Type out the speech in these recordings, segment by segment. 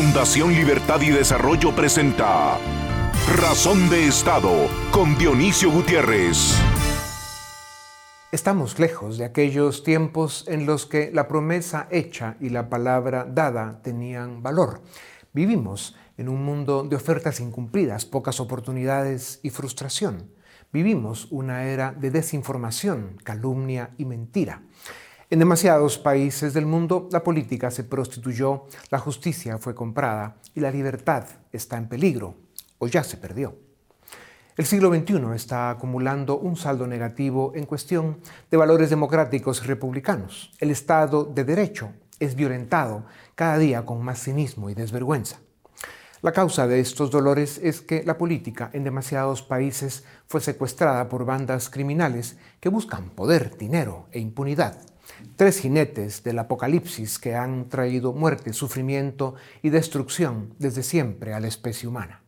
Fundación Libertad y Desarrollo presenta Razón de Estado con Dionisio Gutiérrez. Estamos lejos de aquellos tiempos en los que la promesa hecha y la palabra dada tenían valor. Vivimos en un mundo de ofertas incumplidas, pocas oportunidades y frustración. Vivimos una era de desinformación, calumnia y mentira. En demasiados países del mundo la política se prostituyó, la justicia fue comprada y la libertad está en peligro o ya se perdió. El siglo XXI está acumulando un saldo negativo en cuestión de valores democráticos y republicanos. El Estado de Derecho es violentado cada día con más cinismo y desvergüenza. La causa de estos dolores es que la política en demasiados países fue secuestrada por bandas criminales que buscan poder, dinero e impunidad tres jinetes del apocalipsis que han traído muerte, sufrimiento y destrucción desde siempre a la especie humana.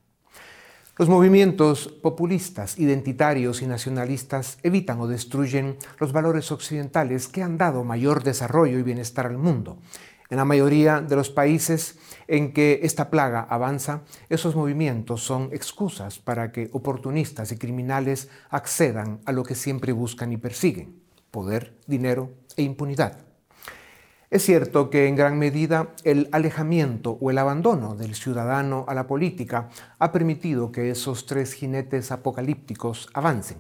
Los movimientos populistas, identitarios y nacionalistas evitan o destruyen los valores occidentales que han dado mayor desarrollo y bienestar al mundo. En la mayoría de los países en que esta plaga avanza, esos movimientos son excusas para que oportunistas y criminales accedan a lo que siempre buscan y persiguen, poder, dinero e impunidad. Es cierto que en gran medida el alejamiento o el abandono del ciudadano a la política ha permitido que esos tres jinetes apocalípticos avancen.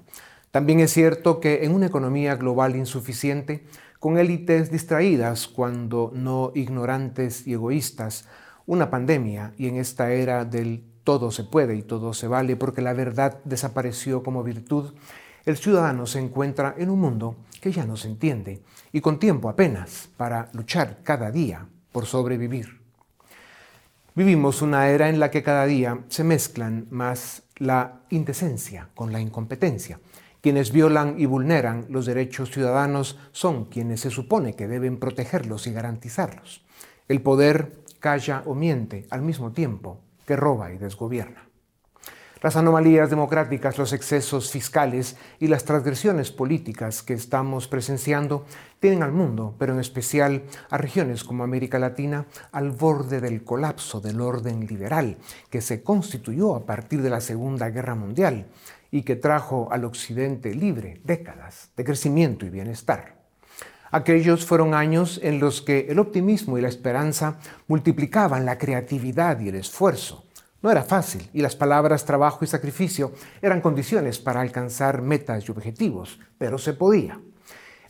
También es cierto que en una economía global insuficiente, con élites distraídas cuando no ignorantes y egoístas, una pandemia y en esta era del todo se puede y todo se vale porque la verdad desapareció como virtud, el ciudadano se encuentra en un mundo que ya no se entiende y con tiempo apenas para luchar cada día por sobrevivir. Vivimos una era en la que cada día se mezclan más la indecencia con la incompetencia. Quienes violan y vulneran los derechos ciudadanos son quienes se supone que deben protegerlos y garantizarlos. El poder calla o miente al mismo tiempo que roba y desgobierna. Las anomalías democráticas, los excesos fiscales y las transgresiones políticas que estamos presenciando tienen al mundo, pero en especial a regiones como América Latina, al borde del colapso del orden liberal que se constituyó a partir de la Segunda Guerra Mundial y que trajo al Occidente libre décadas de crecimiento y bienestar. Aquellos fueron años en los que el optimismo y la esperanza multiplicaban la creatividad y el esfuerzo no era fácil y las palabras trabajo y sacrificio eran condiciones para alcanzar metas y objetivos, pero se podía.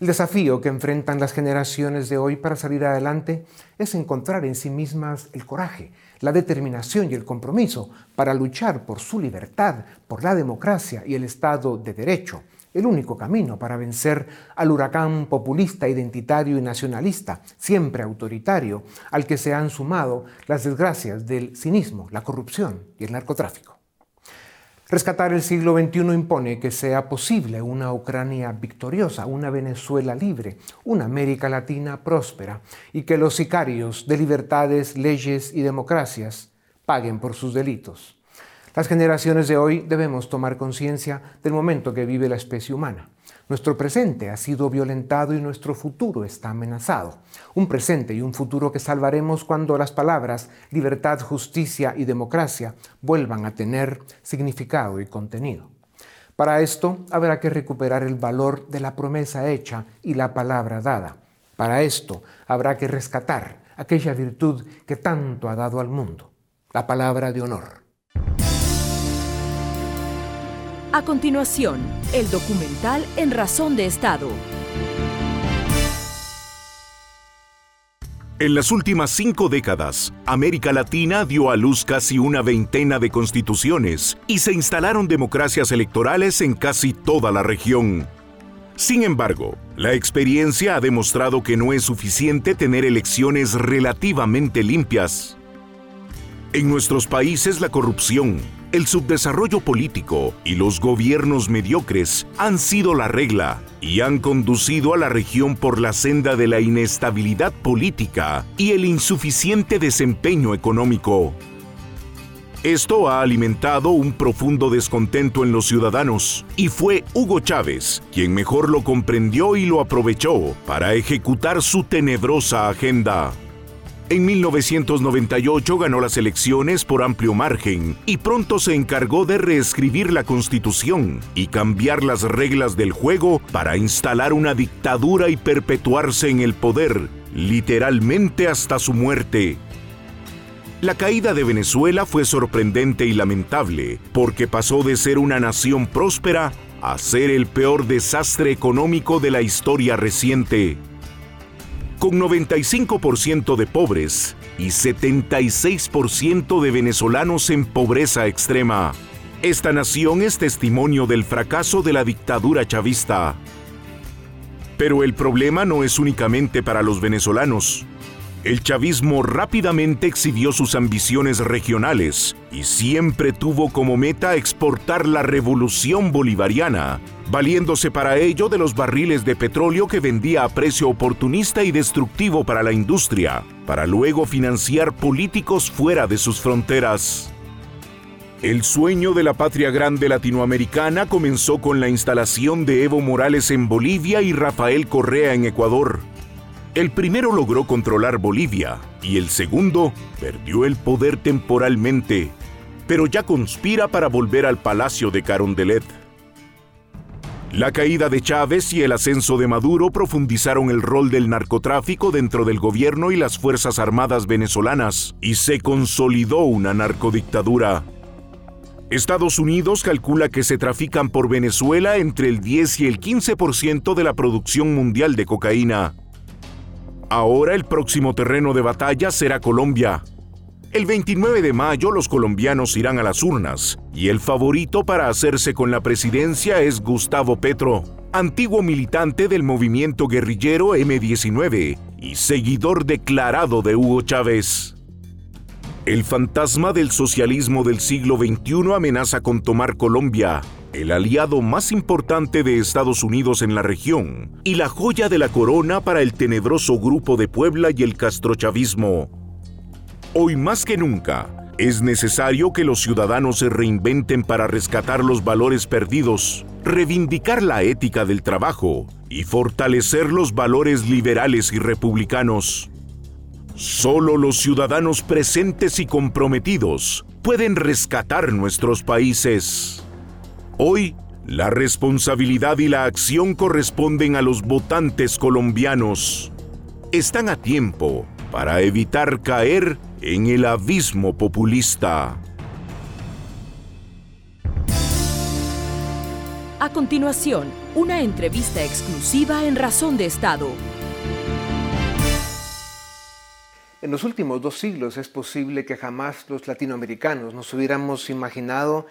El desafío que enfrentan las generaciones de hoy para salir adelante es encontrar en sí mismas el coraje, la determinación y el compromiso para luchar por su libertad, por la democracia y el Estado de Derecho, el único camino para vencer al huracán populista, identitario y nacionalista, siempre autoritario, al que se han sumado las desgracias del cinismo, la corrupción y el narcotráfico. Rescatar el siglo XXI impone que sea posible una Ucrania victoriosa, una Venezuela libre, una América Latina próspera y que los sicarios de libertades, leyes y democracias paguen por sus delitos. Las generaciones de hoy debemos tomar conciencia del momento que vive la especie humana. Nuestro presente ha sido violentado y nuestro futuro está amenazado. Un presente y un futuro que salvaremos cuando las palabras libertad, justicia y democracia vuelvan a tener significado y contenido. Para esto habrá que recuperar el valor de la promesa hecha y la palabra dada. Para esto habrá que rescatar aquella virtud que tanto ha dado al mundo, la palabra de honor. A continuación, el documental En Razón de Estado. En las últimas cinco décadas, América Latina dio a luz casi una veintena de constituciones y se instalaron democracias electorales en casi toda la región. Sin embargo, la experiencia ha demostrado que no es suficiente tener elecciones relativamente limpias. En nuestros países la corrupción, el subdesarrollo político y los gobiernos mediocres han sido la regla y han conducido a la región por la senda de la inestabilidad política y el insuficiente desempeño económico. Esto ha alimentado un profundo descontento en los ciudadanos y fue Hugo Chávez quien mejor lo comprendió y lo aprovechó para ejecutar su tenebrosa agenda. En 1998 ganó las elecciones por amplio margen y pronto se encargó de reescribir la constitución y cambiar las reglas del juego para instalar una dictadura y perpetuarse en el poder, literalmente hasta su muerte. La caída de Venezuela fue sorprendente y lamentable porque pasó de ser una nación próspera a ser el peor desastre económico de la historia reciente con 95% de pobres y 76% de venezolanos en pobreza extrema. Esta nación es testimonio del fracaso de la dictadura chavista. Pero el problema no es únicamente para los venezolanos. El chavismo rápidamente exhibió sus ambiciones regionales y siempre tuvo como meta exportar la revolución bolivariana, valiéndose para ello de los barriles de petróleo que vendía a precio oportunista y destructivo para la industria, para luego financiar políticos fuera de sus fronteras. El sueño de la patria grande latinoamericana comenzó con la instalación de Evo Morales en Bolivia y Rafael Correa en Ecuador. El primero logró controlar Bolivia y el segundo perdió el poder temporalmente, pero ya conspira para volver al palacio de Carondelet. La caída de Chávez y el ascenso de Maduro profundizaron el rol del narcotráfico dentro del gobierno y las Fuerzas Armadas venezolanas, y se consolidó una narcodictadura. Estados Unidos calcula que se trafican por Venezuela entre el 10 y el 15% de la producción mundial de cocaína. Ahora el próximo terreno de batalla será Colombia. El 29 de mayo los colombianos irán a las urnas y el favorito para hacerse con la presidencia es Gustavo Petro, antiguo militante del movimiento guerrillero M19 y seguidor declarado de Hugo Chávez. El fantasma del socialismo del siglo XXI amenaza con tomar Colombia, el aliado más importante de Estados Unidos en la región y la joya de la corona para el tenebroso grupo de Puebla y el castrochavismo. Hoy más que nunca, es necesario que los ciudadanos se reinventen para rescatar los valores perdidos, reivindicar la ética del trabajo y fortalecer los valores liberales y republicanos. Solo los ciudadanos presentes y comprometidos pueden rescatar nuestros países. Hoy, la responsabilidad y la acción corresponden a los votantes colombianos. Están a tiempo para evitar caer en el abismo populista. A continuación, una entrevista exclusiva en Razón de Estado. En los últimos dos siglos es posible que jamás los latinoamericanos nos hubiéramos imaginado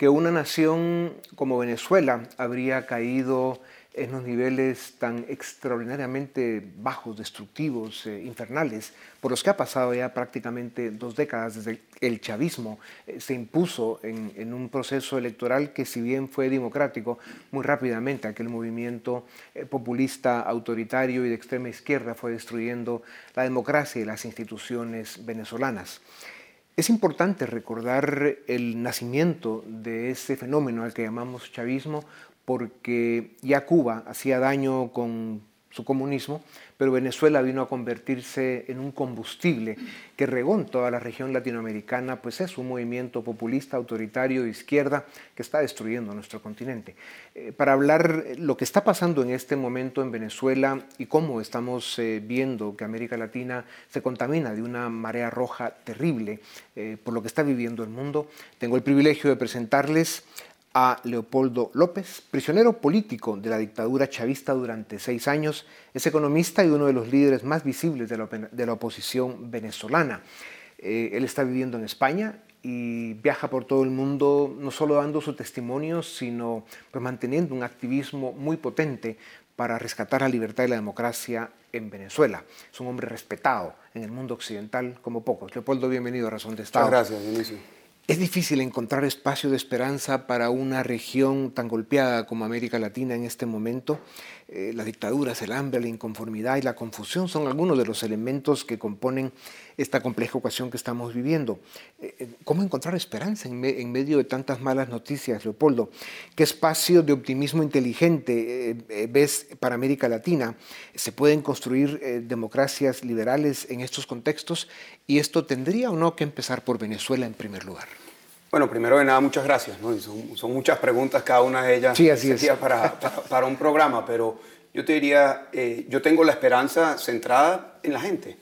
que una nación como Venezuela habría caído en los niveles tan extraordinariamente bajos, destructivos, eh, infernales, por los que ha pasado ya prácticamente dos décadas desde el chavismo eh, se impuso en, un proceso electoral que si bien fue democrático, muy rápidamente aquel movimiento eh, populista, autoritario y de extrema izquierda fue destruyendo la democracia y las instituciones venezolanas. Es importante recordar el nacimiento de ese fenómeno al que llamamos chavismo porque ya Cuba hacía daño con su comunismo, pero Venezuela vino a convertirse en un combustible que regó toda la región latinoamericana, pues es un movimiento populista, autoritario, de izquierda, que está destruyendo nuestro continente. Eh, para hablar lo que está pasando en este momento en Venezuela y cómo estamos eh, viendo que América Latina se contamina de una marea roja terrible eh, por lo que está viviendo el mundo, tengo el privilegio de presentarles a Leopoldo López, prisionero político de la dictadura chavista durante seis años, es economista y uno de los líderes más visibles de la, oposición venezolana. Eh, él está viviendo en España y viaja por todo el mundo, no solo dando su testimonio, sino pues, manteniendo un activismo muy potente para rescatar la libertad y la democracia en Venezuela. Es un hombre respetado en el mundo occidental como pocos. Leopoldo, bienvenido a Razón de Estado. Muchas gracias, Dionisio. Es difícil encontrar espacio de esperanza para una región tan golpeada como América Latina en este momento. Eh, las dictaduras, el hambre, la inconformidad y la confusión son algunos de los elementos que componen esta compleja ocasión que estamos viviendo. Eh, eh, ¿Cómo encontrar esperanza en, medio de tantas malas noticias, Leopoldo? ¿Qué espacio de optimismo inteligente ves para América Latina? ¿Se pueden construir democracias liberales en estos contextos? ¿Y esto tendría o no que empezar por Venezuela en primer lugar? Bueno, primero de nada, muchas gracias. Son, muchas preguntas, cada una de ellas sí, así Para, para, un programa, pero yo te diría, eh, yo tengo la esperanza centrada en la gente.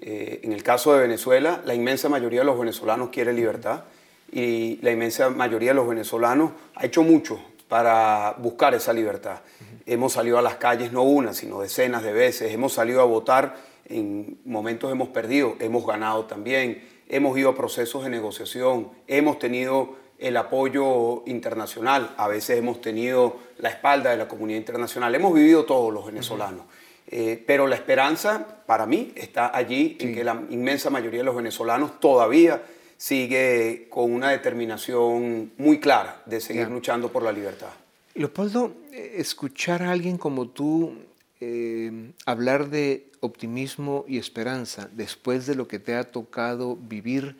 Eh, en el caso de Venezuela, la inmensa mayoría de los venezolanos quiere libertad y la inmensa mayoría de los venezolanos ha hecho mucho para buscar esa libertad. Hemos salido a las calles no una, sino decenas de veces. Hemos salido a votar, en momentos hemos perdido, hemos ganado también hemos ido a procesos de negociación, hemos tenido el apoyo internacional, a veces hemos tenido la espalda de la comunidad internacional, hemos vivido todos los venezolanos. Eh, pero la esperanza para mí está allí en que la inmensa mayoría de los venezolanos todavía sigue con una determinación muy clara de seguir luchando por la libertad. Leopoldo, eh, escuchar a alguien como tú eh, hablar de optimismo y esperanza después de lo que te ha tocado vivir,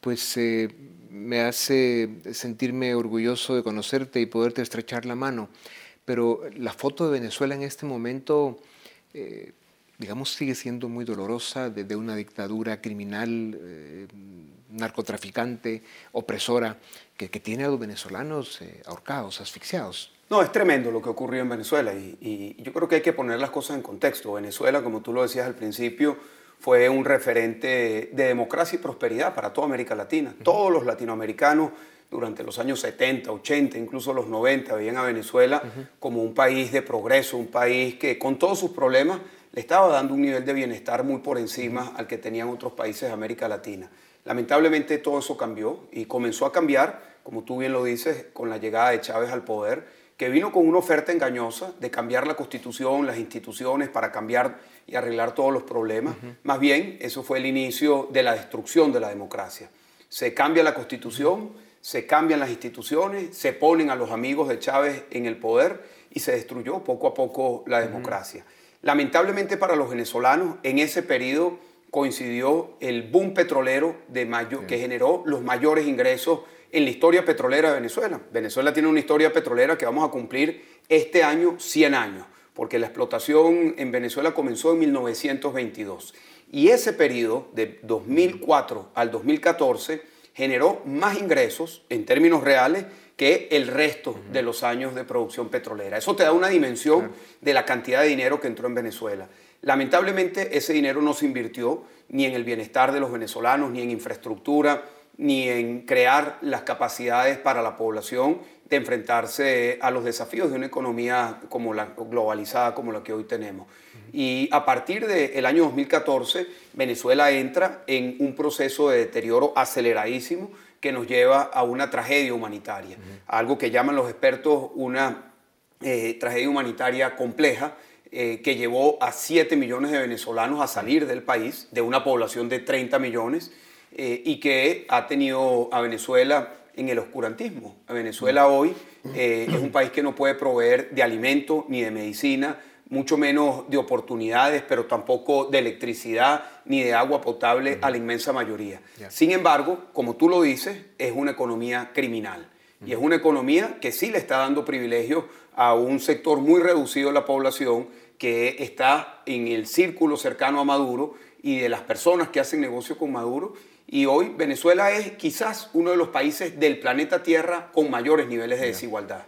pues eh, me hace sentirme orgulloso de conocerte y poderte estrechar la mano. Pero la foto de Venezuela en este momento, eh, digamos, sigue siendo muy dolorosa de, una dictadura criminal, narcotraficante, opresora, que, tiene a los venezolanos ahorcados, asfixiados. No, es tremendo lo que ocurrió en Venezuela y, yo creo que hay que poner las cosas en contexto. Venezuela, como tú lo decías al principio, fue un referente de democracia y prosperidad para toda América Latina. Todos los latinoamericanos durante los años 70, 80, incluso los 90, veían a Venezuela como un país de progreso, un país que con todos sus problemas le estaba dando un nivel de bienestar muy por encima al que tenían otros países de América Latina. Lamentablemente todo eso cambió y comenzó a cambiar, como tú bien lo dices, con la llegada de Chávez al poder que vino con una oferta engañosa de cambiar la constitución, las instituciones para cambiar y arreglar todos los problemas. Más bien, eso fue el inicio de la destrucción de la democracia. Se cambia la constitución, se cambian las instituciones, se ponen a los amigos de Chávez en el poder y se destruyó poco a poco la democracia. Lamentablemente para los venezolanos, en ese periodo coincidió el boom petrolero de mayo, que generó los mayores ingresos en la historia petrolera de Venezuela. Venezuela tiene una historia petrolera que vamos a cumplir este año 100 años, porque la explotación en Venezuela comenzó en 1922. Y ese periodo, de 2004 al 2014, generó más ingresos en términos reales que el resto de los años de producción petrolera. Eso te da una dimensión de la cantidad de dinero que entró en Venezuela. Lamentablemente ese dinero no se invirtió ni en el bienestar de los venezolanos, ni en infraestructura, ni en crear las capacidades para la población de enfrentarse a los desafíos de una economía como la globalizada como la que hoy tenemos. Y a partir del año 2014, Venezuela entra en un proceso de deterioro aceleradísimo que nos lleva a una tragedia humanitaria, algo que llaman los expertos una eh, tragedia humanitaria compleja, eh, que llevó a 7 millones de venezolanos a salir del país, de una población de 30 millones, eh, y que ha tenido a Venezuela en el oscurantismo. Venezuela hoy eh, es un país que no puede proveer de alimento ni de medicina, mucho menos de oportunidades, pero tampoco de electricidad ni de agua potable a la inmensa mayoría. Sin embargo, como tú lo dices, es una economía criminal. Y es una economía que sí le está dando privilegios a un sector muy reducido de la población que está en el círculo cercano a Maduro y de las personas que hacen negocio con Maduro y hoy Venezuela es quizás uno de los países del planeta Tierra con mayores niveles de desigualdad.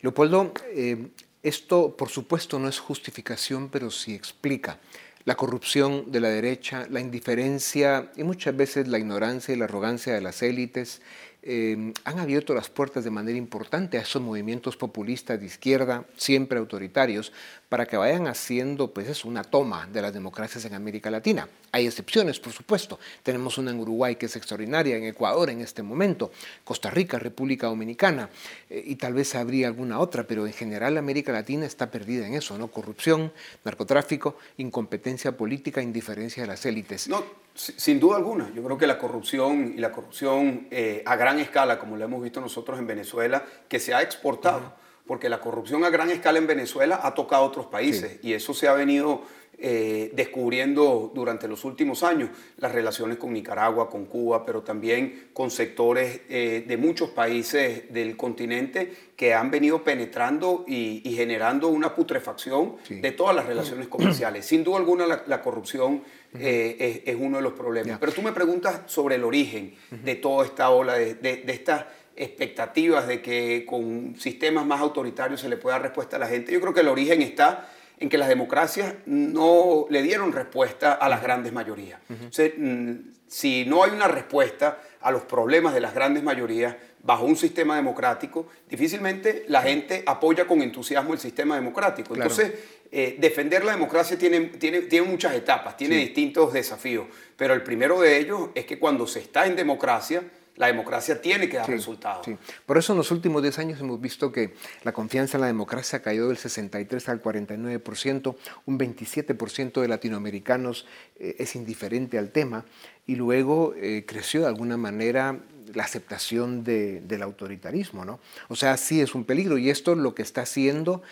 Leopoldo, eh, esto por supuesto no es justificación, pero sí explica la corrupción de la derecha, la indiferencia y muchas veces la ignorancia y la arrogancia de las élites, eh, han abierto las puertas de manera importante a esos movimientos populistas de izquierda, siempre autoritarios, para que vayan haciendo pues es una toma de las democracias en América Latina. Hay excepciones, por supuesto. Tenemos una en Uruguay que es extraordinaria, en Ecuador en este momento, Costa Rica, República Dominicana, eh, y tal vez habría alguna otra, pero en general América Latina está perdida en eso, ¿no? Corrupción, narcotráfico, incompetencia política, indiferencia de las élites. No, sin duda alguna. Yo creo que la corrupción y la corrupción eh, a gran escala, como lo hemos visto nosotros en Venezuela, que se ha exportado, porque la corrupción a gran escala en Venezuela ha tocado a otros países y eso se ha venido eh, descubriendo durante los últimos años. Las relaciones con Nicaragua, con Cuba, pero también con sectores eh, de muchos países del continente que han venido penetrando y, generando una putrefacción de todas las relaciones comerciales. Sin duda alguna la, corrupción eh, es, uno de los problemas. Pero tú me preguntas sobre el origen de toda esta ola, de, de, de estas expectativas de que con sistemas más autoritarios se le pueda dar respuesta a la gente. Yo creo que el origen está en que las democracias no le dieron respuesta a las grandes mayorías. Mm, si no hay una respuesta a los problemas de las grandes mayorías bajo un sistema democrático, difícilmente la gente apoya con entusiasmo el sistema democrático. Entonces, eh, defender la democracia tiene, tiene, tiene muchas etapas, tiene distintos desafíos, pero el primero de ellos es que cuando se está en democracia, la democracia tiene que dar resultados. Por eso en los últimos 10 años hemos visto que la confianza en la democracia cayó del 63 al 49%, un 27% de latinoamericanos eh, es indiferente al tema y luego eh, creció de alguna manera la aceptación del autoritarismo. ¿no? O sea, sí es un peligro y esto lo que está haciendo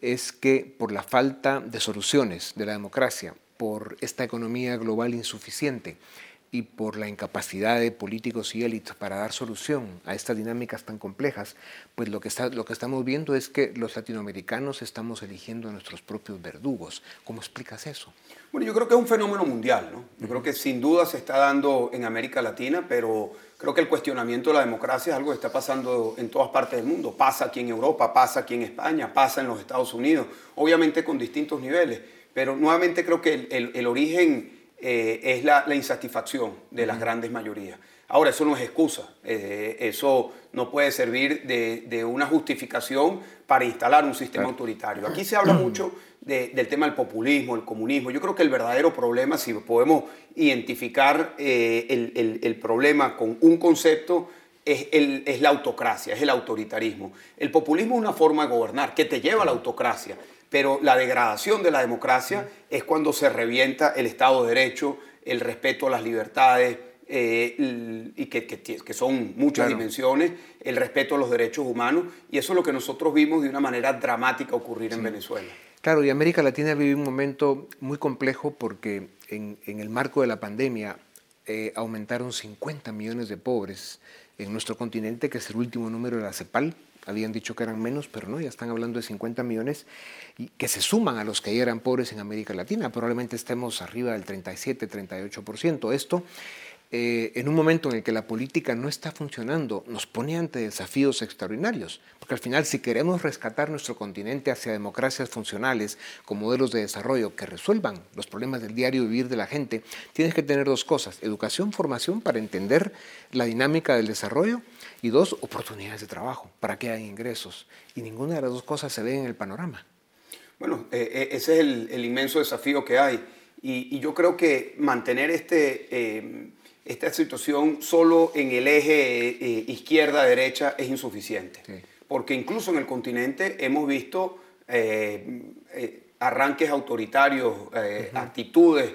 es que por la falta de soluciones de la democracia, por esta economía global insuficiente, y por la incapacidad de políticos y élites para dar solución a estas dinámicas tan complejas, pues lo que, está, lo que estamos viendo es que los latinoamericanos estamos eligiendo a nuestros propios verdugos. ¿Cómo explicas eso? Bueno, yo creo que es un fenómeno mundial, ¿no? Yo creo que sin duda se está dando en América Latina, pero creo que el cuestionamiento de la democracia es algo que está pasando en todas partes del mundo. Pasa aquí en Europa, pasa aquí en España, pasa en los Estados Unidos, obviamente con distintos niveles, pero nuevamente creo que el, el origen eh, es la, insatisfacción de las grandes mayorías. Ahora, eso no es excusa, eh, eso no puede servir de, una justificación para instalar un sistema autoritario. Aquí se habla mucho del tema del populismo, el comunismo. Yo creo que el verdadero problema, si podemos identificar eh, el, problema con un concepto, es, es, la autocracia, es el autoritarismo. El populismo es una forma de gobernar que te lleva a la autocracia pero la degradación de la democracia es cuando se revienta el Estado de Derecho, el respeto a las libertades, eh, y que, que, son muchas dimensiones, el respeto a los derechos humanos, y eso es lo que nosotros vimos de una manera dramática ocurrir en Venezuela. Claro, y América Latina vive un momento muy complejo porque en, el marco de la pandemia eh, aumentaron 50 millones de pobres en nuestro continente, que es el último número de la CEPAL, habían dicho que eran menos, pero no, ya están hablando de 50 millones y que se suman a los que ya eran pobres en América Latina. Probablemente estemos arriba del 37, 38%. Esto eh, en un momento en el que la política no está funcionando, nos pone ante desafíos extraordinarios. Porque al final, si queremos rescatar nuestro continente hacia democracias funcionales con modelos de desarrollo que resuelvan los problemas del diario vivir de la gente, tienes que tener dos cosas. Educación, formación para entender la dinámica del desarrollo y dos, oportunidades de trabajo para que haya ingresos. Y ninguna de las dos cosas se ve en el panorama. Bueno, eh, eh, ese es el, inmenso desafío que hay. Y, yo creo que mantener este esta situación solo en el eje eh, izquierda-derecha es insuficiente. Porque incluso en el continente hemos visto eh, eh, arranques autoritarios, actitudes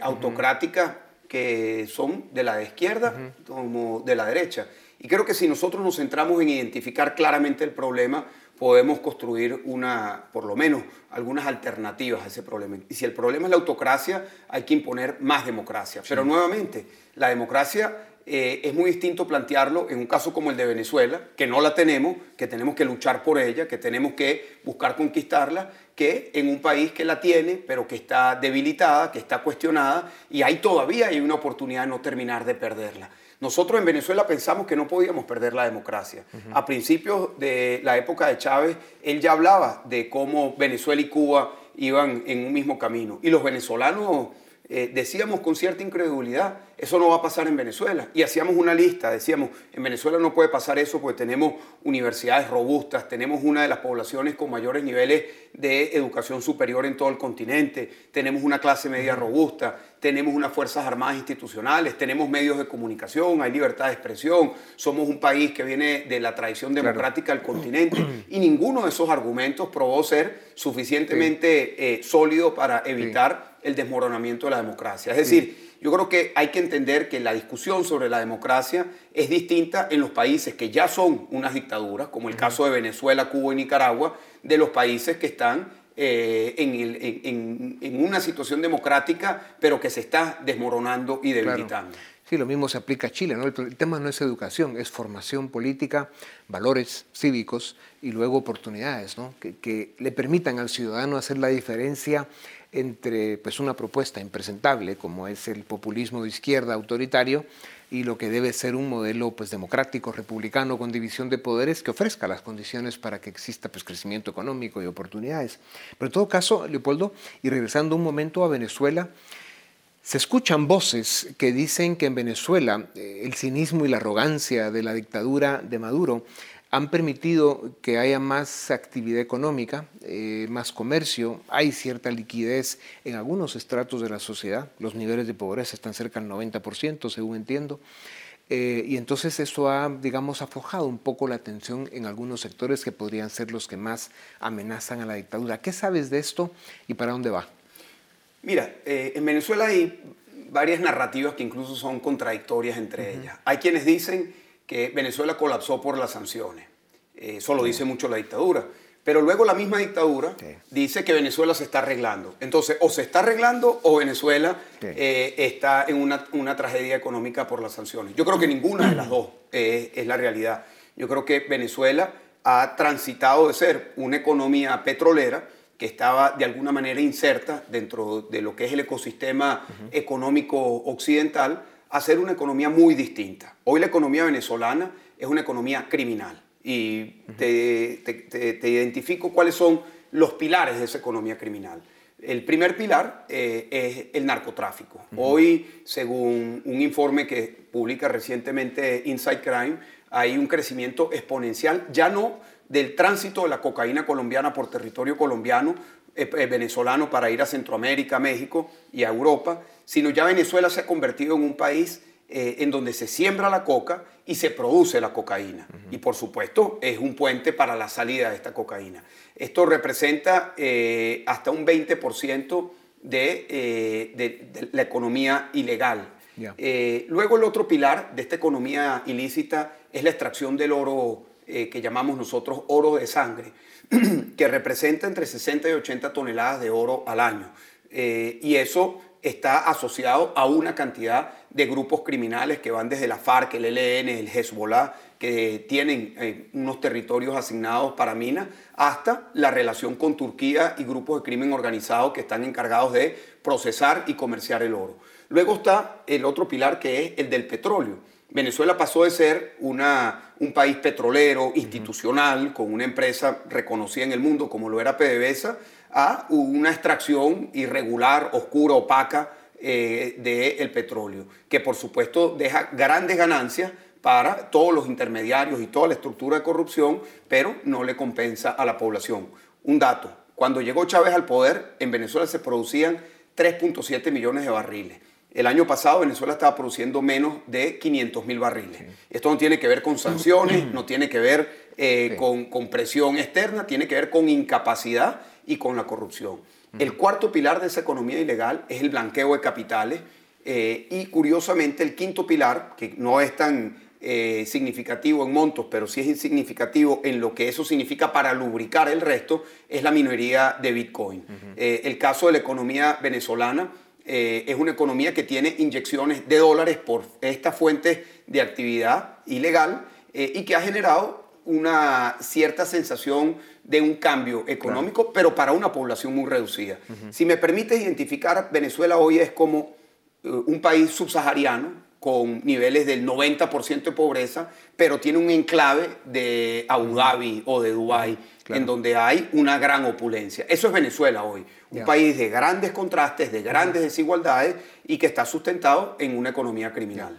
autocráticas que son de la izquierda como de la derecha. Y creo que si nosotros nos centramos en identificar claramente el problema, podemos construir una, por lo menos, algunas alternativas a ese problema. Y si el problema es la autocracia, hay que imponer más democracia. Pero nuevamente, la democracia eh, es muy distinto plantearlo en un caso como el de Venezuela, que no la tenemos, que tenemos que luchar por ella, que tenemos que buscar conquistarla, que en un país que la tiene, pero que está debilitada, que está cuestionada, y ahí todavía hay una oportunidad de no terminar de perderla. Nosotros en Venezuela pensamos que no podíamos perder la democracia. A principios de la época de Chávez, él ya hablaba de cómo Venezuela y Cuba iban en un mismo camino. Y los venezolanos eh, decíamos con cierta incredulidad, eso no va a pasar en Venezuela. Y hacíamos una lista, decíamos, en Venezuela no puede pasar eso porque tenemos universidades robustas, tenemos una de las poblaciones con mayores niveles de educación superior en todo el continente, tenemos una clase media robusta, tenemos unas fuerzas armadas institucionales, tenemos medios de comunicación, hay libertad de expresión, somos un país que viene de la tradición democrática del continente y ninguno de esos argumentos probó ser suficientemente eh, sólido para evitar el desmoronamiento de la democracia. Es decir, yo creo que hay que entender que la discusión sobre la democracia es distinta en los países que ya son unas dictaduras, como el caso de Venezuela, Cuba y Nicaragua, de los países que están eh, en, una situación democrática, pero que se está desmoronando y debilitando. Sí, lo mismo se aplica a Chile. ¿no? El, tema no es educación, es formación política, valores cívicos y luego oportunidades ¿no? que, que, le permitan al ciudadano hacer la diferencia entre pues, una propuesta impresentable como es el populismo de izquierda autoritario y lo que debe ser un modelo pues, democrático, republicano, con división de poderes que ofrezca las condiciones para que exista pues, crecimiento económico y oportunidades. Pero en todo caso, Leopoldo, y regresando un momento a Venezuela, se escuchan voces que dicen que en Venezuela eh, el cinismo y la arrogancia de la dictadura de Maduro han permitido que haya más actividad económica, eh, más comercio, hay cierta liquidez en algunos estratos de la sociedad, los niveles de pobreza están cerca del 90%, según entiendo, eh, y entonces eso ha, digamos, aflojado un poco la atención en algunos sectores que podrían ser los que más amenazan a la dictadura. ¿Qué sabes de esto y para dónde va? Mira, eh, en Venezuela hay varias narrativas que incluso son contradictorias entre ellas. Hay quienes dicen que Venezuela colapsó por las sanciones. Eh, eso lo dice mucho la dictadura. Pero luego la misma dictadura dice que Venezuela se está arreglando. Entonces, o se está arreglando o Venezuela eh, está en una, tragedia económica por las sanciones. Yo creo que ninguna de las dos es la realidad. Yo creo que Venezuela ha transitado de ser una economía petrolera que estaba de alguna manera inserta dentro de lo que es el ecosistema económico occidental hacer una economía muy distinta. Hoy la economía venezolana es una economía criminal y te, identifico cuáles son los pilares de esa economía criminal. El primer pilar eh, es el narcotráfico. Hoy, según un informe que publica recientemente Inside Crime, hay un crecimiento exponencial, ya no del tránsito de la cocaína colombiana por territorio colombiano, venezolano para ir a Centroamérica, México y a Europa, sino ya Venezuela se ha convertido en un país eh, en donde se siembra la coca y se produce la cocaína. Y por supuesto es un puente para la salida de esta cocaína. Esto representa hasta un 20% de, de, la economía ilegal. luego el otro pilar de esta economía ilícita es la extracción del oro que llamamos nosotros oro de sangre. que representa entre 60 y 80 toneladas de oro al año. Eh, y eso está asociado a una cantidad de grupos criminales que van desde la FARC, el ELN, el Hezbollah, que tienen eh, unos territorios asignados para minas, hasta la relación con Turquía y grupos de crimen organizado que están encargados de procesar y comerciar el oro. Luego está el otro pilar que es el del petróleo Venezuela pasó de ser una, un país petrolero, institucional, con una empresa reconocida en el mundo como lo era PDVSA, a una extracción irregular, oscura, opaca eh, del petróleo, que por supuesto deja grandes ganancias para todos los intermediarios y toda la estructura de corrupción, pero no le compensa a la población. Un dato, cuando llegó Chávez al poder, en Venezuela se producían 3.7 millones de barriles. El año pasado Venezuela estaba produciendo menos de 500 mil barriles. Esto no tiene que ver con sanciones, no tiene que ver eh, con, presión externa, tiene que ver con incapacidad y con la corrupción. El cuarto pilar de esa economía ilegal es el blanqueo de capitales eh, y curiosamente el quinto pilar, que no es tan eh, significativo en montos, pero sí es significativo en lo que eso significa para lubricar el resto, es la minería de Bitcoin. el caso de la economía venezolana eh, es una economía que tiene inyecciones de dólares por estas fuentes de actividad ilegal eh, y que ha generado una cierta sensación de un cambio económico, pero para una población muy reducida. Si me permite identificar, Venezuela hoy es como eh, un país subsahariano con niveles del 90% de pobreza, pero tiene un enclave de Abu Dhabi o de Dubái. en donde hay una gran opulencia. Eso es Venezuela hoy, un país de grandes contrastes, de grandes desigualdades y que está sustentado en una economía criminal.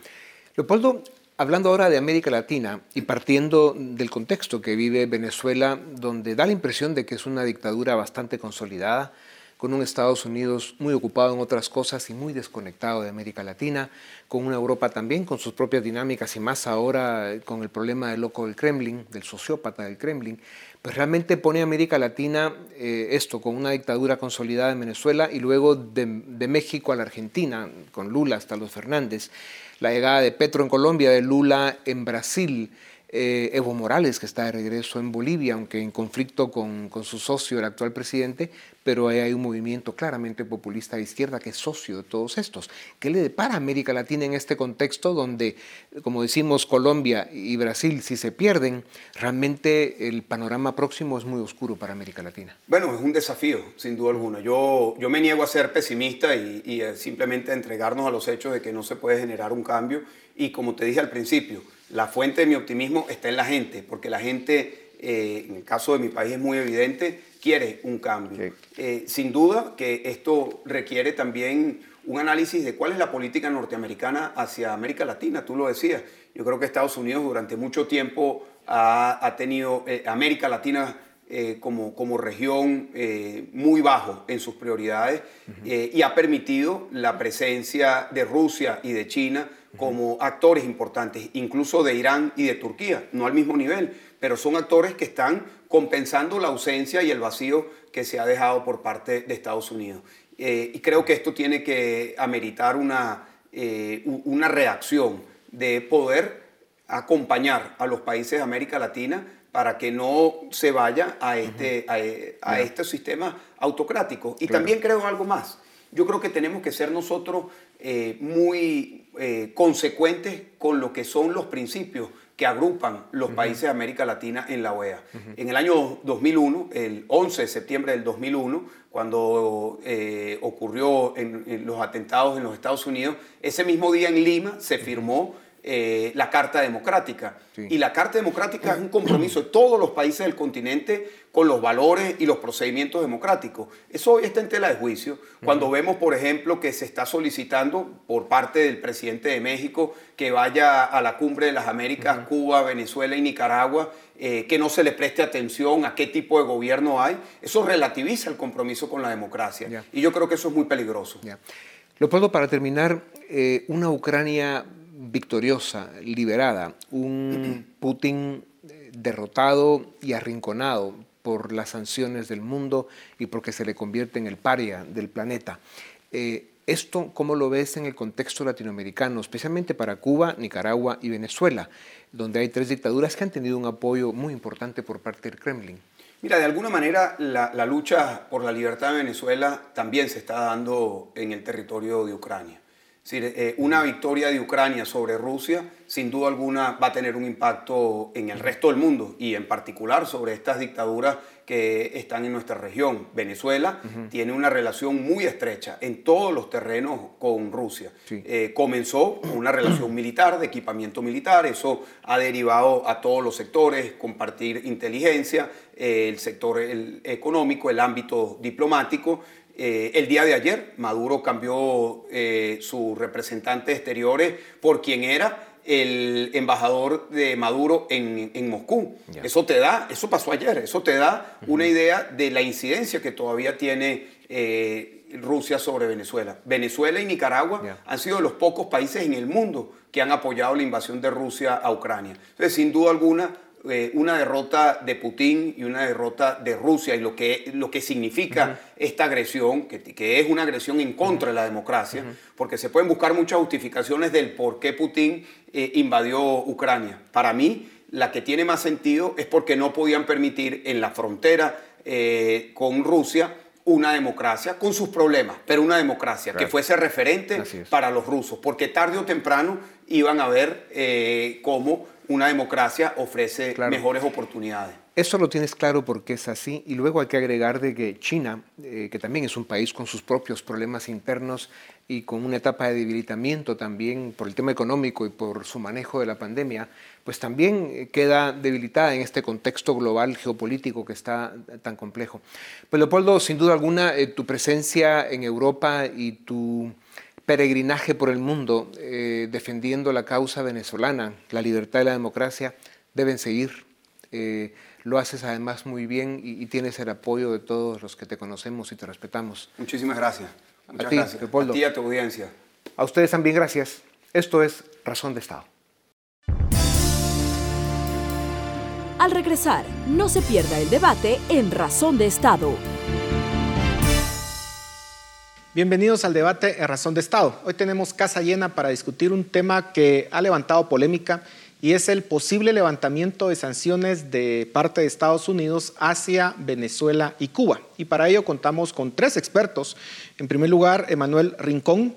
Leopoldo, hablando ahora de América Latina y partiendo del contexto que vive Venezuela, donde da la impresión de que es una dictadura bastante consolidada, con un Estados Unidos muy ocupado en otras cosas y muy desconectado de América Latina, con una Europa también con sus propias dinámicas y más ahora con el problema del loco del Kremlin, del sociópata del Kremlin, pues realmente pone a América Latina eh, esto, con una dictadura consolidada en Venezuela y luego de, de México a la Argentina, con Lula hasta los Fernández, la llegada de Petro en Colombia, de Lula en Brasil, eh, Evo Morales, que está de regreso en Bolivia, aunque en conflicto con, su socio, el actual presidente, pero hay un movimiento claramente populista de izquierda que es socio de todos estos. ¿Qué le depara a América Latina en este contexto donde, como decimos, Colombia y Brasil, si se pierden, realmente el panorama próximo es muy oscuro para América Latina? Bueno, es un desafío, sin duda alguna. Yo, yo me niego a ser pesimista y, y simplemente a entregarnos a los hechos de que no se puede generar un cambio. Y como te dije al principio, la fuente de mi optimismo está en la gente, porque la gente, eh, en el caso de mi país es muy evidente, quiere un cambio. Eh, sin duda que esto requiere también un análisis de cuál es la política norteamericana hacia América Latina, tú lo decías. Yo creo que Estados Unidos durante mucho tiempo ha, tenido eh, América Latina como, como región muy bajo en sus prioridades y ha permitido la presencia de Rusia y de China como actores importantes, incluso de Irán y de Turquía, no al mismo nivel, pero son actores que están compensando la ausencia y el vacío que se ha dejado por parte de Estados Unidos. Eh, y creo que esto tiene que ameritar una, eh, una reacción de poder acompañar a los países de América Latina para que no se vaya a este, a, este sistema autocrático. Y también creo algo más. Yo creo que tenemos que ser nosotros eh, muy eh, consecuentes con lo que son los principios que agrupan los países de América Latina en la OEA. En el año 2001, el 11 de septiembre del 2001, cuando eh, ocurrió en, los atentados en los Estados Unidos, ese mismo día en Lima se firmó eh, la Carta Democrática. Y la Carta Democrática es un compromiso de todos los países del continente con los valores y los procedimientos democráticos. Eso hoy está en tela de juicio. Cuando vemos, por ejemplo, que se está solicitando por parte del presidente de México que vaya a la cumbre de las Américas, Cuba, Venezuela y Nicaragua, eh, que no se le preste atención a qué tipo de gobierno hay, eso relativiza el compromiso con la democracia. Y yo creo que eso es muy peligroso. Lo puedo para terminar, eh, una Ucrania victoriosa, liberada, un Putin eh, derrotado y arrinconado por las sanciones del mundo y porque se le convierte en el paria del planeta. Eh, ¿Esto cómo lo ves en el contexto latinoamericano, especialmente para Cuba, Nicaragua y Venezuela, donde hay tres dictaduras que han tenido un apoyo muy importante por parte del Kremlin? Mira, de alguna manera la, la lucha por la libertad de Venezuela también se está dando en el territorio de Ucrania. Eh, una victoria de Ucrania sobre Rusia sin duda alguna va a tener un impacto en el resto del mundo y en particular sobre estas dictaduras que están en nuestra región. Venezuela tiene una relación muy estrecha en todos los terrenos con Rusia. Eh, comenzó una relación militar, de equipamiento militar, eso ha derivado a todos los sectores, compartir inteligencia, eh, el sector económico, el ámbito diplomático. Eh, el día de ayer, Maduro cambió eh, sus representantes exteriores por quien era el embajador de Maduro en, Moscú. Eso te da, eso pasó ayer, eso te da una idea de la incidencia que todavía tiene eh, Rusia sobre Venezuela. Venezuela y Nicaragua han sido los pocos países en el mundo que han apoyado la invasión de Rusia a Ucrania. Entonces, sin duda alguna, eh, una derrota de Putin y una derrota de Rusia y lo que, lo que significa esta agresión, que, que, es una agresión en contra de la democracia, porque se pueden buscar muchas justificaciones del por qué Putin eh, invadió Ucrania. Para mí, la que tiene más sentido es porque no podían permitir en la frontera eh, con Rusia una democracia con sus problemas, pero una democracia que fuese referente para los rusos, porque tarde o temprano iban a ver cómo una democracia ofrece mejores oportunidades. Eso lo tienes claro porque es así. Y luego hay que agregar de que China, eh, que también es un país con sus propios problemas internos y con una etapa de debilitamiento también por el tema económico y por su manejo de la pandemia, pues también eh, queda debilitada en este contexto global geopolítico que está tan complejo. Pues Leopoldo, sin duda alguna, eh, tu presencia en Europa y tu peregrinaje por el mundo defendiendo la causa venezolana, la libertad y la democracia, deben seguir lo haces además muy bien y, tienes el apoyo de todos los que te conocemos y te respetamos. Muchísimas gracias. Muchas a ti, gracias. A ti y a tu audiencia. A ustedes también gracias. Esto es Razón de Estado. Al regresar, no se pierda el debate en Razón de Estado. Bienvenidos al debate en Razón de Estado. Hoy tenemos casa llena para discutir un tema que ha levantado polémica y es el posible levantamiento de sanciones de parte de Estados Unidos hacia Venezuela y Cuba. Y para ello contamos con tres expertos. En primer lugar, Emanuel Rincón,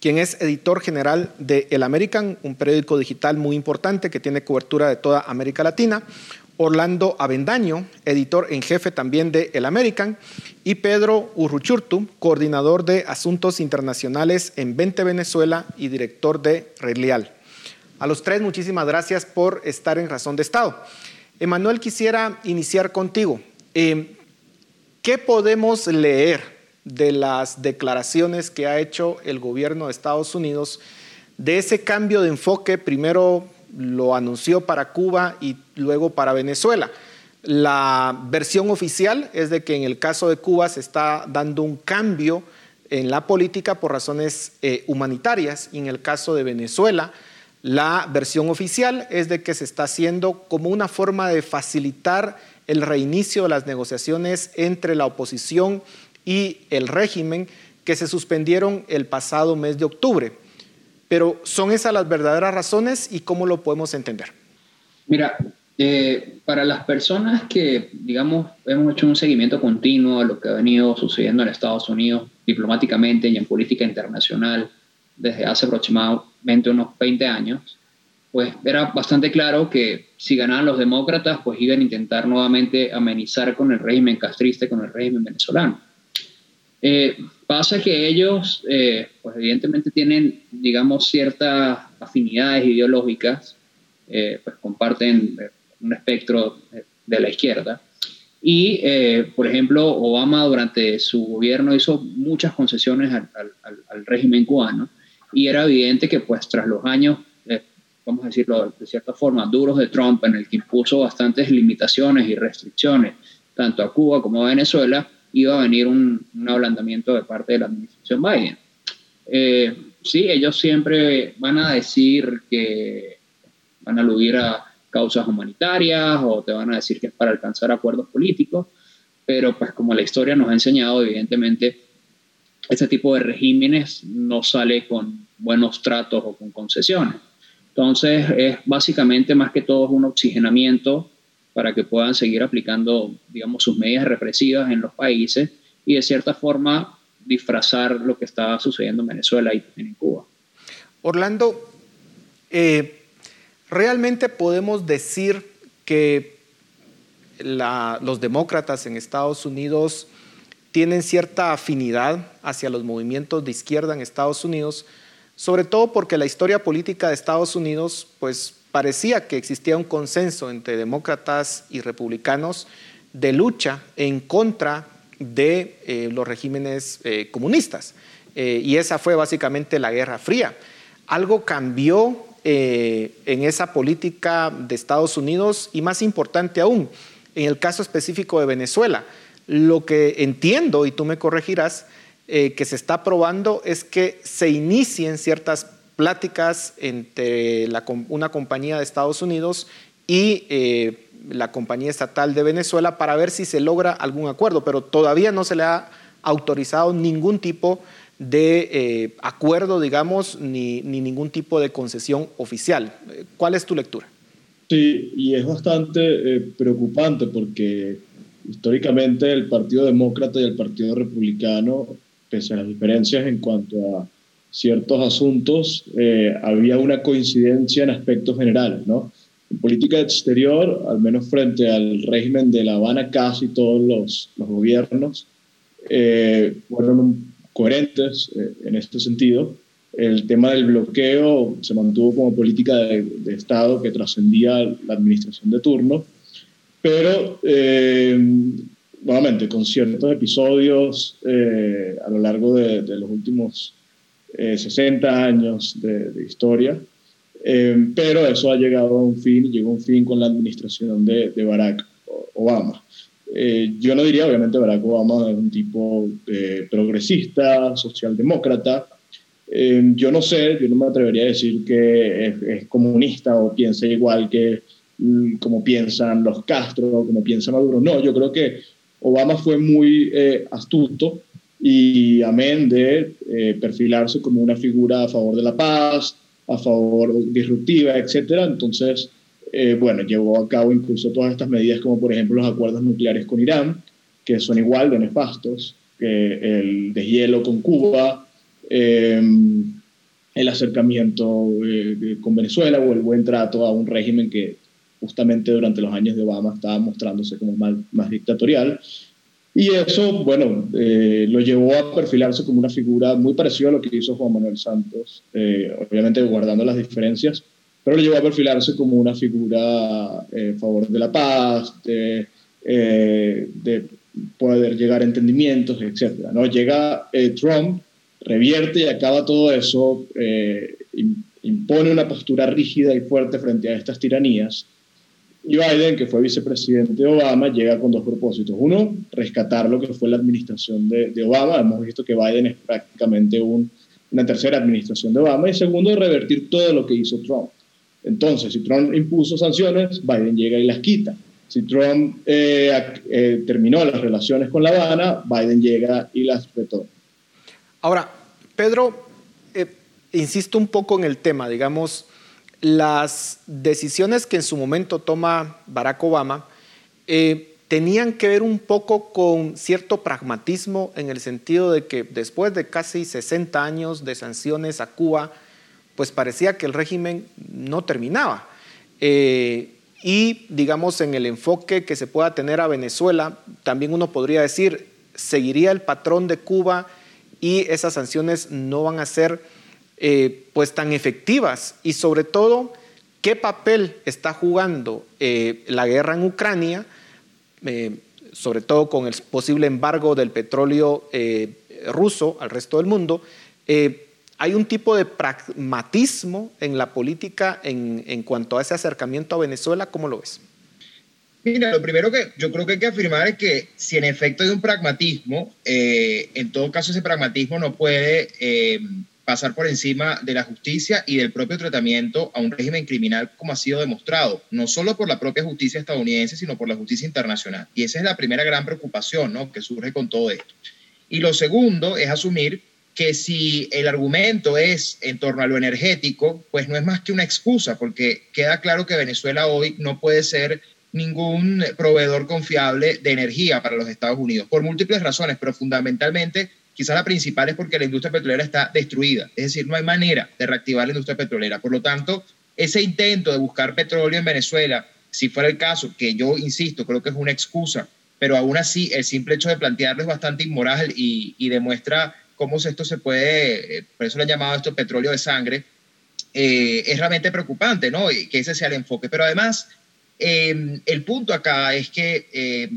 quien es editor general de El American, un periódico digital muy importante que tiene cobertura de toda América Latina. Orlando Avendaño, editor en jefe también de El American, y Pedro Urruchurtu, coordinador de Asuntos Internacionales en 20 Venezuela y director de Relial. A los tres, muchísimas gracias por estar en Razón de Estado. Emanuel, quisiera iniciar contigo. Eh, ¿Qué podemos leer de las declaraciones que ha hecho el gobierno de Estados Unidos de ese cambio de enfoque? Primero lo anunció para Cuba y luego para Venezuela. La versión oficial es de que en el caso de Cuba se está dando un cambio en la política por razones eh, humanitarias y en el caso de Venezuela la versión oficial es de que se está haciendo como una forma de facilitar el reinicio de las negociaciones entre la oposición y el régimen que se suspendieron el pasado mes de octubre. Pero ¿son esas las verdaderas razones y cómo lo podemos entender? Mira, eh, para las personas que, digamos, hemos hecho un seguimiento continuo a lo que ha venido sucediendo en Estados Unidos diplomáticamente y en política internacional desde hace aproximadamente unos 20 años, pues era bastante claro que si ganaban los demócratas, pues iban a intentar nuevamente amenizar con el régimen castrista, con el régimen venezolano. Eh, pasa que ellos, eh, pues evidentemente tienen, digamos, ciertas afinidades ideológicas, eh, pues comparten un espectro de la izquierda. Y, por ejemplo, Obama durante su gobierno hizo muchas concesiones al, al régimen cubano y era evidente que pues tras los años, vamos a decirlo de cierta forma, duros de Trump, en el que impuso bastantes limitaciones y restricciones, tanto a Cuba como a Venezuela, iba a venir un, un ablandamiento de parte de la administración Biden. Eh, sí, ellos siempre van a decir que van a aludir a causas humanitarias o te van a decir que es para alcanzar acuerdos políticos, pero pues como la historia nos ha enseñado, evidentemente, este tipo de regímenes no sale con buenos tratos o con concesiones. Entonces, es básicamente más que todo un oxigenamiento para que puedan seguir aplicando, digamos, sus medidas represivas en los países y de cierta forma disfrazar lo que está sucediendo en Venezuela y en Cuba. Orlando, eh, ¿realmente podemos decir que los demócratas en Estados Unidos tienen cierta afinidad hacia los movimientos de izquierda en Estados Unidos, sobre todo porque la historia política de Estados Unidos, pues parecía que existía un consenso entre demócratas y republicanos de lucha en contra de eh, los regímenes eh, comunistas. Eh, y esa fue básicamente la Guerra Fría. Algo cambió en esa política de Estados Unidos y más importante aún, en el caso específico de Venezuela lo que entiendo, y tú me corregirás, que se está probando es que se inicien ciertas pláticas entre una compañía de Estados Unidos y eh, la compañía estatal de Venezuela para ver si se logra algún acuerdo, pero todavía no se le ha autorizado ningún tipo de eh, acuerdo, digamos, ni, ni, ningún tipo de concesión oficial. ¿Cuál es tu lectura? Sí, y es bastante preocupante porque históricamente el Partido Demócrata y el Partido Republicano, pese a las diferencias en cuanto a ciertos asuntos, eh, había una coincidencia en aspectos generales, ¿no? En política exterior, al menos frente al régimen de La Habana, casi todos los, los gobiernos eh, fueron coherentes eh, en este sentido. El tema del bloqueo se mantuvo como política de, Estado que trascendía la administración de turno, pero eh, nuevamente con ciertos episodios a lo largo de, los últimos 60 años de, de historia, eh, pero eso ha llegado a un fin, llegó a un fin con la administración de, Barack Obama. Eh, yo no diría, obviamente, Barack Obama es un tipo eh, progresista, socialdemócrata. yo no sé, yo no me atrevería a decir que es, comunista o piensa igual que mm, como piensan los Castro, como piensa Maduro. No, yo creo que Obama fue muy astuto y amén de perfilarse como una figura a favor de la paz, a favor disruptiva, etcétera. Entonces, eh, bueno, llevó a cabo incluso todas estas medidas, como por ejemplo los acuerdos nucleares con Irán, que son igual de nefastos que el deshielo con Cuba, eh, el acercamiento eh, con Venezuela o el buen trato a un régimen que justamente durante los años de Obama estaba mostrándose como más, más dictatorial. Y eso, bueno, eh, lo llevó a perfilarse como una figura muy parecida a lo que hizo Juan Manuel Santos, eh, obviamente guardando las diferencias, pero lo llevó a perfilarse como una figura eh, a favor de la paz, de, de, poder llegar a entendimientos, etc. ¿no? Llega Trump, revierte y acaba todo eso, impone una postura rígida y fuerte frente a estas tiranías y Biden, que fue vicepresidente de Obama, llega con dos propósitos. Uno, rescatar lo que fue la administración de, Obama. Hemos visto que Biden es prácticamente una tercera administración de Obama. Y segundo, revertir todo lo que hizo Trump. Entonces, si Trump impuso sanciones, Biden llega y las quita. Si Trump eh, eh, terminó las relaciones con La Habana, Biden llega y las retorna. Ahora, Pedro, eh, insisto un poco en el tema, digamos, las decisiones que en su momento toma Barack Obama eh, tenían que ver un poco con cierto pragmatismo en el sentido de que después de casi 60 años de sanciones a Cuba, pues parecía que el régimen no terminaba. Eh, y digamos en el enfoque que se pueda tener a Venezuela, también uno podría decir, seguiría el patrón de Cuba y esas sanciones no van a ser eh, pues tan efectivas y sobre todo qué papel está jugando eh, la guerra en Ucrania, eh, sobre todo con el posible embargo del petróleo ruso al resto del mundo. hay un tipo de pragmatismo en la política en, en cuanto a ese acercamiento a Venezuela, ¿cómo lo ves? Mira, lo primero que yo creo que hay que afirmar es que si en efecto hay un pragmatismo, en todo caso ese pragmatismo no puede pasar por encima de la justicia y del propio tratamiento a un régimen criminal como ha sido demostrado, no solo por la propia justicia estadounidense, sino por la justicia internacional. Y esa es la primera gran preocupación ¿no? que surge con todo esto. Y lo segundo es asumir que si el argumento es en torno a lo energético, pues no es más que una excusa, porque queda claro que Venezuela hoy no puede ser ningún proveedor confiable de energía para los Estados Unidos, por múltiples razones, pero fundamentalmente Quizá la principal es porque la industria petrolera está destruida, es decir, no hay manera de reactivar la industria petrolera. Por lo tanto, ese intento de buscar petróleo en Venezuela, si fuera el caso, que yo insisto, creo que es una excusa, pero aún así el simple hecho de plantearlo es bastante inmoral y, demuestra cómo esto se puede, eh, por eso le han llamado esto petróleo de sangre, eh, es realmente preocupante, ¿no? Y que ese sea el enfoque. Pero además, eh, el punto acá es que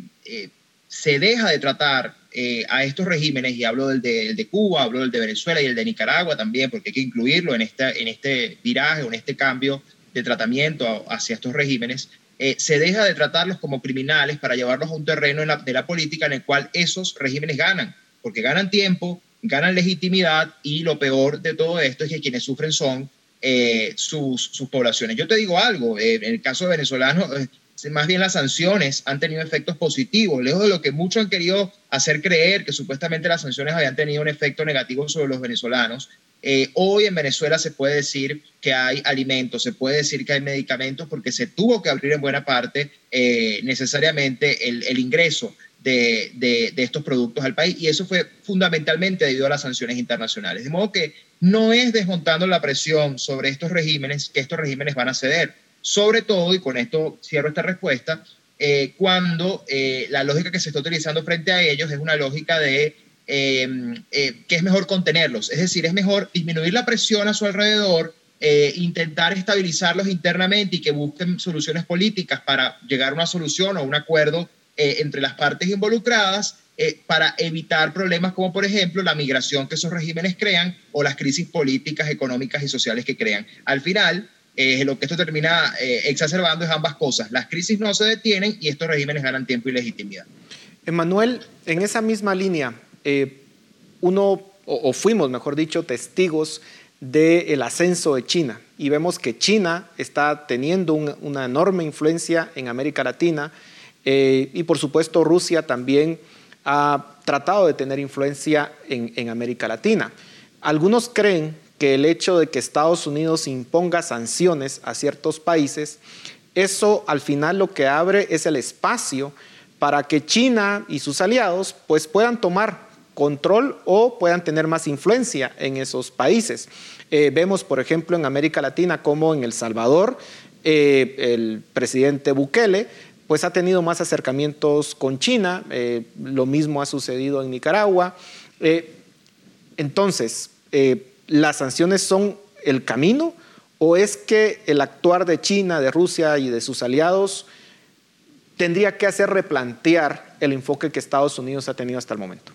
se deja de tratar eh, a estos regímenes, y hablo del de, Cuba, hablo del de Venezuela y el de Nicaragua también, porque hay que incluirlo en, esta, en este viraje o en este cambio de tratamiento hacia estos regímenes, eh, se deja de tratarlos como criminales para llevarlos a un terreno de la política en el cual esos regímenes ganan, porque ganan tiempo, ganan legitimidad y lo peor de todo esto es que quienes sufren son eh, sus, sus, poblaciones. Yo te digo algo, en el caso venezolano, más bien las sanciones han tenido efectos positivos, lejos de lo que muchos han querido hacer creer que supuestamente las sanciones habían tenido un efecto negativo sobre los venezolanos. Eh, hoy en Venezuela se puede decir que hay alimentos, se puede decir que hay medicamentos porque se tuvo que abrir en buena parte eh, necesariamente el, ingreso de, de, estos productos al país y eso fue fundamentalmente debido a las sanciones internacionales. De modo que no es desmontando la presión sobre estos regímenes que estos regímenes van a ceder sobre todo, y con esto cierro esta respuesta, eh, cuando eh, la lógica que se está utilizando frente a ellos es una lógica de que es mejor contenerlos, es decir, es mejor disminuir la presión a su alrededor, intentar estabilizarlos internamente y que busquen soluciones políticas para llegar a una solución o un acuerdo entre las partes involucradas eh, para evitar problemas como, por ejemplo, la migración que esos regímenes crean o las crisis políticas, económicas y sociales que crean. Al final, eh, lo que esto termina eh, exacerbando es ambas cosas. Las crisis no se detienen y estos regímenes ganan tiempo y legitimidad. Emanuel, en esa misma línea, uno, o, fuimos, mejor dicho, testigos del ascenso de China y vemos que China está teniendo una enorme influencia en América Latina y por supuesto Rusia también ha tratado de tener influencia en, América Latina. Algunos creen que el hecho de que Estados Unidos imponga sanciones a ciertos países, eso al final lo que abre es el espacio para que China y sus aliados pues puedan tomar control o puedan tener más influencia en esos países. Eh, vemos, por ejemplo, en América Latina como en El Salvador, eh, el presidente Bukele pues ha tenido más acercamientos con China, eh, lo mismo ha sucedido en Nicaragua. Entonces, ¿las sanciones son el camino o es que el actuar de China, de Rusia y de sus aliados tendría que hacer replantear el enfoque que Estados Unidos ha tenido hasta el momento?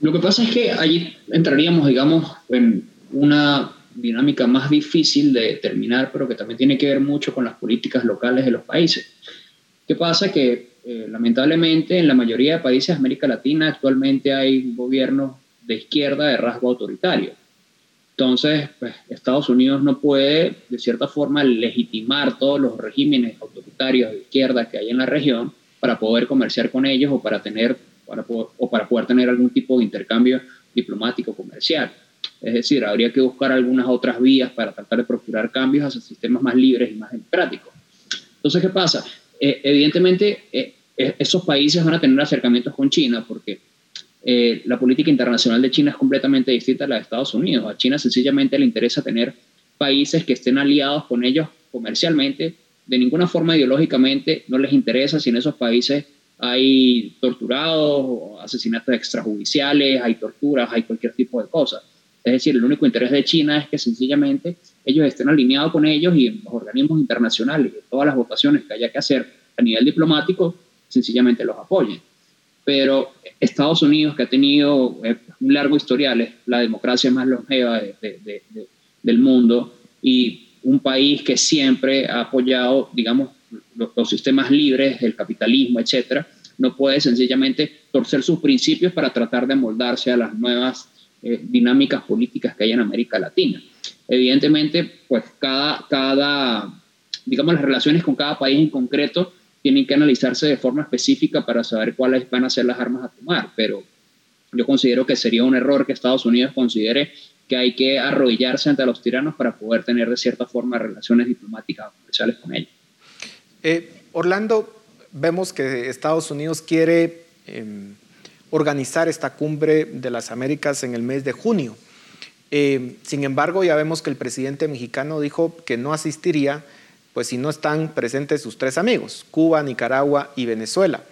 Lo que pasa es que allí entraríamos, digamos, en una dinámica más difícil de determinar, pero que también tiene que ver mucho con las políticas locales de los países. ¿Qué pasa? Que eh, lamentablemente en la mayoría de países de América Latina actualmente hay gobiernos de izquierda de rasgo autoritario. Entonces, pues, Estados Unidos no puede, de cierta forma, legitimar todos los regímenes autoritarios de izquierda que hay en la región para poder comerciar con ellos o para, tener, para o para poder tener algún tipo de intercambio diplomático comercial. Es decir, habría que buscar algunas otras vías para tratar de procurar cambios hacia sistemas más libres y más democráticos. Entonces, ¿qué pasa? Eh, evidentemente, eh, esos países van a tener acercamientos con China porque la política internacional de China es completamente distinta a la de Estados Unidos. A China sencillamente le interesa tener países que estén aliados con ellos comercialmente. De ninguna forma ideológicamente no les interesa si en esos países hay torturados, asesinatos extrajudiciales, hay torturas, hay cualquier tipo de cosas. Es decir, el único interés de China es que sencillamente ellos estén alineados con ellos y los organismos internacionales todas las votaciones que haya que hacer a nivel diplomático, sencillamente los apoyen. Pero Estados Unidos, que ha tenido eh, un largo historial, es la democracia más longeva del mundo y un país que siempre ha apoyado, digamos, los, los sistemas libres, el capitalismo, etcétera, no puede sencillamente torcer sus principios para tratar de moldarse a las nuevas eh, dinámicas políticas que hay en América Latina. Evidentemente, pues cada, cada, digamos, las relaciones con cada país en concreto tienen que analizarse de forma específica para saber cuáles van a ser las armas a tomar, pero yo considero que sería un error que Estados Unidos considere que hay que arrodillarse ante los tiranos para poder tener de cierta forma relaciones diplomáticas o comerciales con ellos. Eh, Orlando, vemos que Estados Unidos quiere em, organizar esta cumbre de las Américas en el mes de junio. Eh, sin embargo, ya vemos que el presidente mexicano dijo que no asistiría, pues si no están presentes sus tres amigos, Cuba, Nicaragua y Venezuela.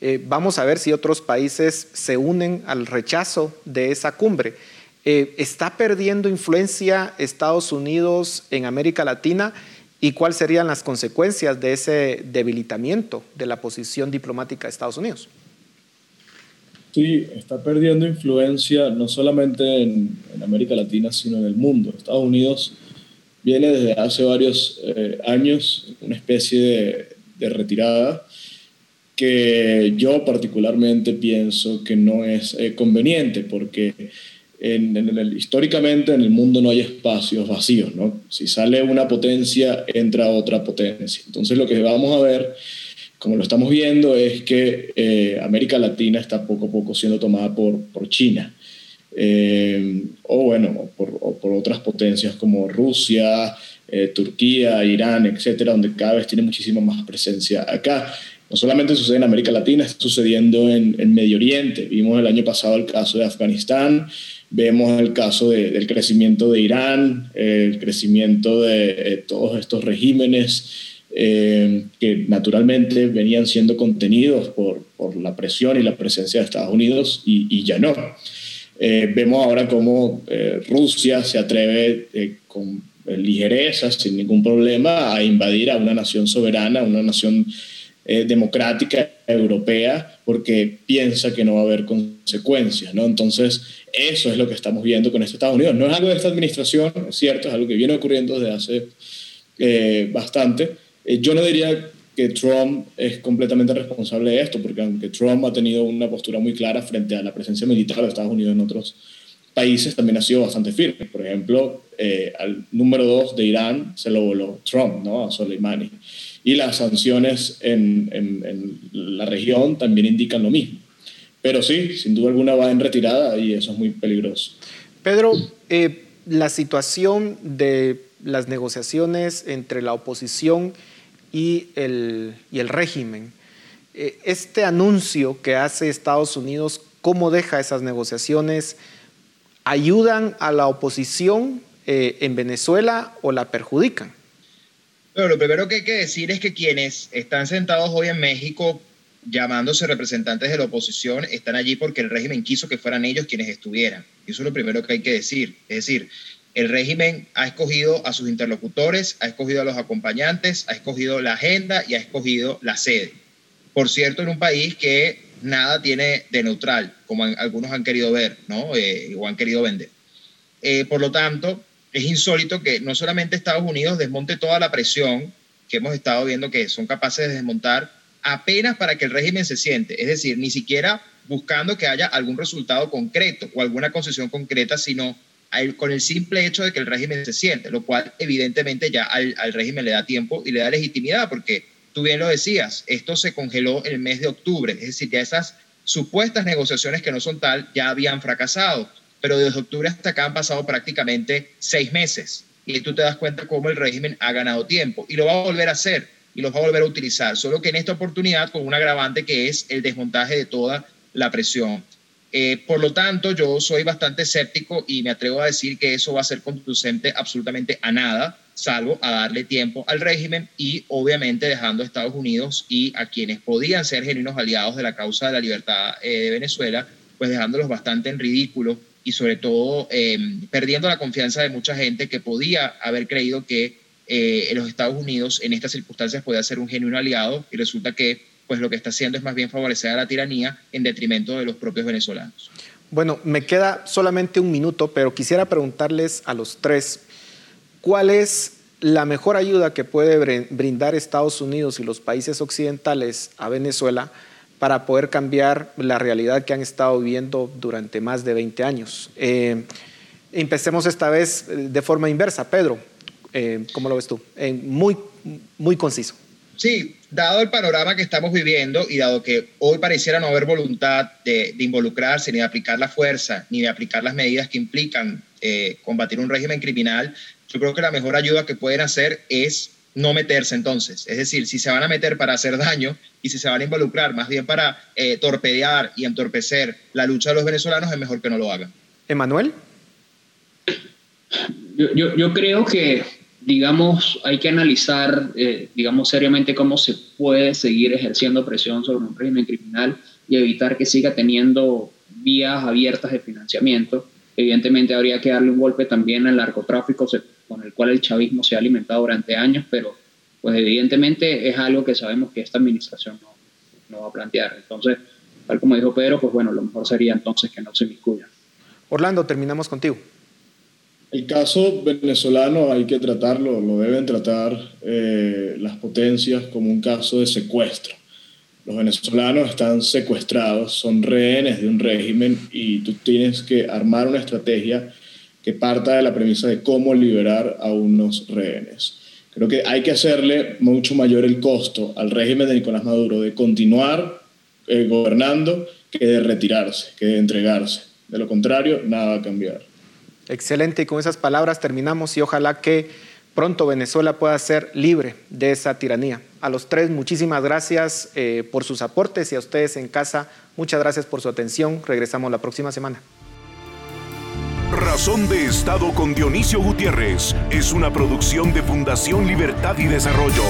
Eh, vamos a ver si otros países se unen al rechazo de esa cumbre. Eh, ¿Está perdiendo influencia Estados Unidos en América Latina? ¿Y cuáles serían las consecuencias de ese debilitamiento de la posición diplomática de Estados Unidos? Sí, está perdiendo influencia no solamente en, América Latina, sino en el mundo. Estados Unidos viene desde hace varios eh, años una especie de, retirada que yo particularmente pienso que no es eh, conveniente porque históricamente en el mundo no hay espacios vacíos, ¿no? Si sale una potencia, entra otra potencia. Entonces lo que vamos a ver como lo estamos viendo, es que eh, América Latina está poco a poco siendo tomada por, por China. Eh, o bueno, por, por, otras potencias como Rusia, eh, Turquía, Irán, etcétera, donde cada vez tiene muchísima más presencia acá. No solamente sucede en América Latina, está sucediendo en, en Medio Oriente. Vimos el año pasado el caso de Afganistán, Vemos el caso del crecimiento de Irán, el crecimiento de todos estos regímenes eh, que naturalmente venían siendo contenidos por, por, la presión y la presencia de Estados Unidos y, ya no. Eh, vemos ahora cómo eh, Rusia se atreve con ligereza, sin ningún problema, a invadir a una nación soberana, una nación democrática europea, porque piensa que no va a haber consecuencias. ¿no? Entonces, eso es lo que estamos viendo con este Estados Unidos. No es algo de esta administración, es cierto, es algo que viene ocurriendo desde hace bastante, eh, yo no diría que Trump es completamente responsable de esto, porque aunque Trump ha tenido una postura muy clara frente a la presencia militar de Estados Unidos en otros países, también ha sido bastante firme. Por ejemplo, eh, al número dos de Irán se lo voló Trump, ¿no? A Soleimani. Y las sanciones en, en, la región también indican lo mismo. Pero sí, sin duda alguna va en retirada y eso es muy peligroso. Pedro, eh, la situación de las negociaciones entre la oposición y el, y el régimen. Eh, este anuncio que hace Estados Unidos, ¿cómo deja esas negociaciones? ¿Ayudan a la oposición eh, en Venezuela o la perjudican? Bueno, lo primero que hay que decir es que quienes están sentados hoy en México llamándose representantes de la oposición están allí porque el régimen quiso que fueran ellos quienes estuvieran. Eso es lo primero que hay que decir. Es decir, el régimen ha escogido a sus interlocutores, ha escogido a los acompañantes, ha escogido la agenda y ha escogido la sede. Por cierto, en un país que nada tiene de neutral, como algunos han querido ver, ¿no? Eh, o han querido vender. Eh, por lo tanto, es insólito que no solamente Estados Unidos desmonte toda la presión que hemos estado viendo que son capaces de desmontar apenas para que el régimen se siente, es decir, ni siquiera buscando que haya algún resultado concreto o alguna concesión concreta, sino con el simple hecho de que el régimen se siente, lo cual evidentemente ya al, régimen le da tiempo y le da legitimidad, porque tú bien lo decías, esto se congeló el mes de octubre, es decir, ya esas supuestas negociaciones que no son tal ya habían fracasado, pero desde octubre hasta acá han pasado prácticamente seis meses y tú te das cuenta cómo el régimen ha ganado tiempo y lo va a volver a hacer y lo va a volver a utilizar, solo que en esta oportunidad con un agravante que es el desmontaje de toda la presión. Eh, por lo tanto, yo soy bastante escéptico y me atrevo a decir que eso va a ser conducente absolutamente a nada, salvo a darle tiempo al régimen y obviamente dejando a Estados Unidos y a quienes podían ser genuinos aliados de la causa de la libertad eh, de Venezuela, pues dejándolos bastante en ridículo y sobre todo em, perdiendo la confianza de mucha gente que podía haber creído que eh, los Estados Unidos en estas circunstancias podía ser un genuino aliado y resulta que pues lo que está haciendo es más bien favorecer a la tiranía en detrimento de los propios venezolanos. Bueno, me queda solamente un minuto, pero quisiera preguntarles a los tres, ¿cuál es la mejor ayuda que puede brindar Estados Unidos y los países occidentales a Venezuela para poder cambiar la realidad que han estado viviendo durante más de 20 años? Eh, empecemos esta vez eh, de forma inversa. Pedro, eh, ¿cómo lo ves tú? muy, muy conciso. Sí, dado el panorama que estamos viviendo y dado que hoy pareciera no haber voluntad de, involucrarse, ni de aplicar la fuerza, ni de aplicar las medidas que implican eh, combatir un régimen criminal, yo creo que la mejor ayuda que pueden hacer es no meterse entonces. Es decir, si se van a meter para hacer daño y si se van a involucrar más bien para eh, torpedear y entorpecer la lucha de los venezolanos, es mejor que no lo hagan. Emanuel. yo creo que digamos, hay que analizar, eh, digamos, seriamente cómo se puede seguir ejerciendo presión sobre un régimen criminal y evitar que siga teniendo vías abiertas de financiamiento. Evidentemente habría que darle un golpe también al narcotráfico con el cual el chavismo se ha alimentado durante años, pero pues evidentemente es algo que sabemos que esta administración no, no va a plantear. Entonces, tal como dijo Pedro, pues bueno, lo mejor sería entonces que no se inmiscuyan. Orlando, terminamos contigo. El caso venezolano hay que tratarlo, lo deben tratar eh, las potencias como un caso de secuestro. Los venezolanos están secuestrados, son rehenes de un régimen y tú tienes que armar una estrategia que parta de la premisa de cómo liberar a unos rehenes. Creo que hay que hacerle mucho mayor el costo al régimen de Nicolás Maduro de continuar eh, gobernando que de retirarse, que de entregarse. De lo contrario, nada va a cambiar. Excelente, y con esas palabras terminamos y ojalá que pronto Venezuela pueda ser libre de esa tiranía. A los tres, muchísimas gracias eh, por sus aportes y a ustedes en casa, muchas gracias por su atención. Regresamos la próxima semana. Razón de Estado con Dionisio Gutiérrez es una producción de Fundación Libertad y Desarrollo.